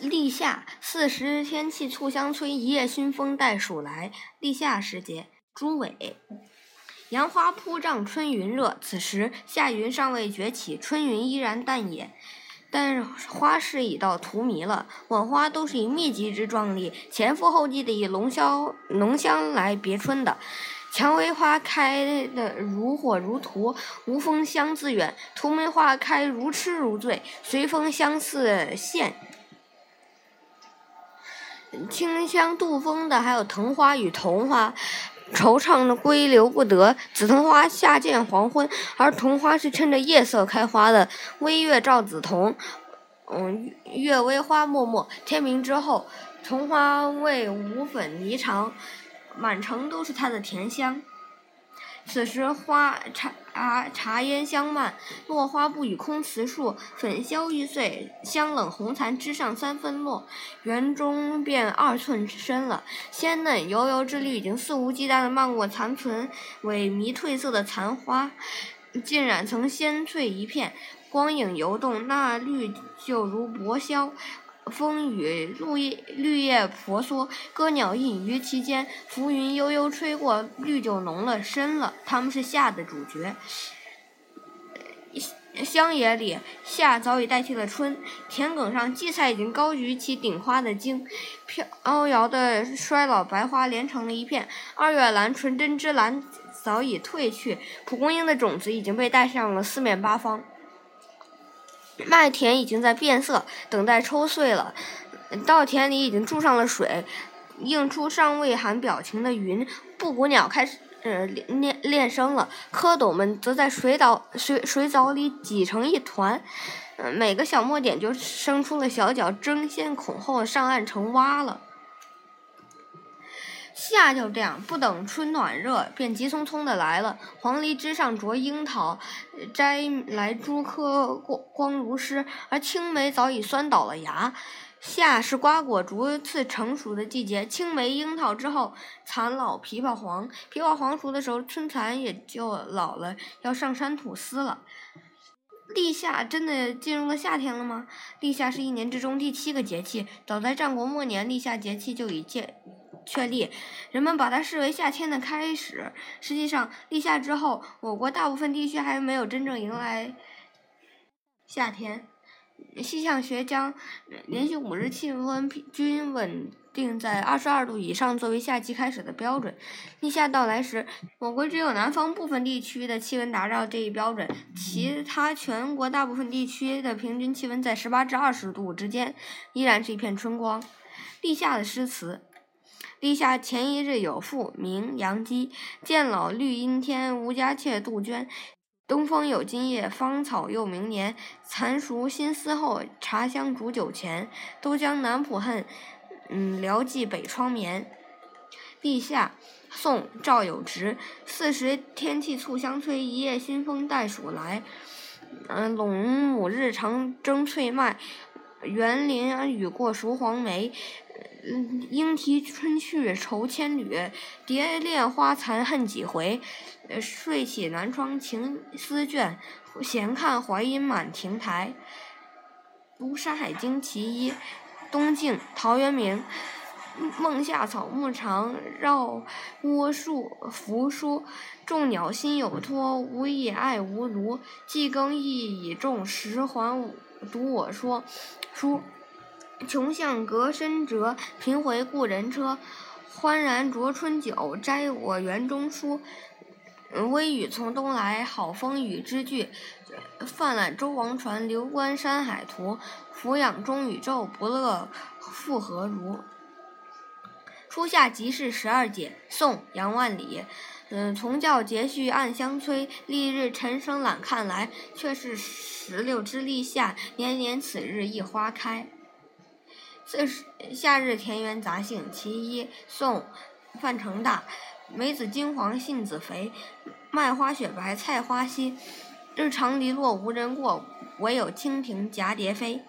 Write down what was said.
立夏，四时天气促相催，一夜熏风带暑来。立夏时节，朱伟。杨花铺帐，春云热。此时夏云尚未崛起，春云依然淡也。但花事已到荼蘼了，晚花都是以密集之壮丽，前赴后继的以浓香浓香来别春的。蔷薇花开的如火如荼，无风香自远；荼蘼花开如痴如醉，随风相似现。清香杜风的还有藤花与桐花，惆怅的归留不得。紫藤花下见黄昏，而桐花是趁着夜色开花的。微月照紫藤，嗯，月微花脉脉。天明之后，桐花味五粉霓裳，满城都是它的甜香。此时花茶茶烟香漫，落花不语空辞树。粉消玉碎，香冷红残枝上三分落。园中便二寸深了，鲜嫩油油之绿已经肆无忌惮地漫过残存萎靡褪色的残花，浸染成鲜翠一片。光影游动，那绿就如薄绡。风雨绿叶绿叶婆娑，歌鸟隐于其间。浮云悠悠吹过，绿就浓了深了。它们是夏的主角。乡野里，夏早已代替了春。田埂上，荠菜已经高举起顶花的茎，飘摇的衰老白花连成了一片。二月兰纯真之蓝早已褪去，蒲公英的种子已经被带上了四面八方。麦田已经在变色，等待抽穗了。稻田里已经注上了水，映出尚未含表情的云。布谷鸟开始呃练练声了，蝌蚪们则在水藻水水藻里挤成一团。每个小墨点就生出了小脚，争先恐后上岸成蛙了。夏就这样，不等春暖热，便急匆匆的来了。黄鹂枝上啄樱桃，摘来诸颗光光如诗，而青梅早已酸倒了芽。夏是瓜果逐次成熟的季节，青梅、樱桃之后，蚕老枇杷黄。枇杷黄熟的时候，春蚕也就老了，要上山吐丝了。立夏真的进入了夏天了吗？立夏是一年之中第七个节气，早在战国末年，立夏节气就已见。确立，人们把它视为夏天的开始。实际上，立夏之后，我国大部分地区还没有真正迎来夏天。气象学将连续五日气温均稳定在二十二度以上作为夏季开始的标准。立夏到来时，我国只有南方部分地区的气温达到这一标准，其他全国大部分地区的平均气温在十八至二十度之间，依然是一片春光。立夏的诗词。立夏前一日有赋，名杨基。见老绿阴天，无家妾杜鹃。东风有今夜，芳草又明年。蚕熟新丝后，茶香煮酒前。都江南浦恨，嗯，聊寄北窗眠。立夏，宋·赵有直。四时天气促相催，一夜新风带暑来。嗯，陇亩日长争翠麦，园林雨过熟黄梅。嗯，莺啼春去愁千缕，蝶恋花残恨几回。睡起南窗情思倦，闲看槐荫满亭台。读《山海经·其一》，东晋陶渊明。梦下草木长，绕郭树扶疏。众鸟心有托，吾以爱吾庐。季耕亦以种，时还读我说书。穷巷隔深辙，贫回故人车。欢然酌春酒，摘我园中蔬。微雨从东来，好风与之俱。泛览周王船，流观山海图。俯仰中宇宙，不乐复何如？初夏即是十二节，宋·杨万里。嗯，从教节序暗香催，丽日沉声懒看来。却是石榴之立夏，年年此日一花开。四是夏日田园杂兴，其一，宋，范成大。梅子金黄，杏子肥，麦花雪白，菜花稀。日长篱落无人过，惟有蜻蜓蛱蝶飞。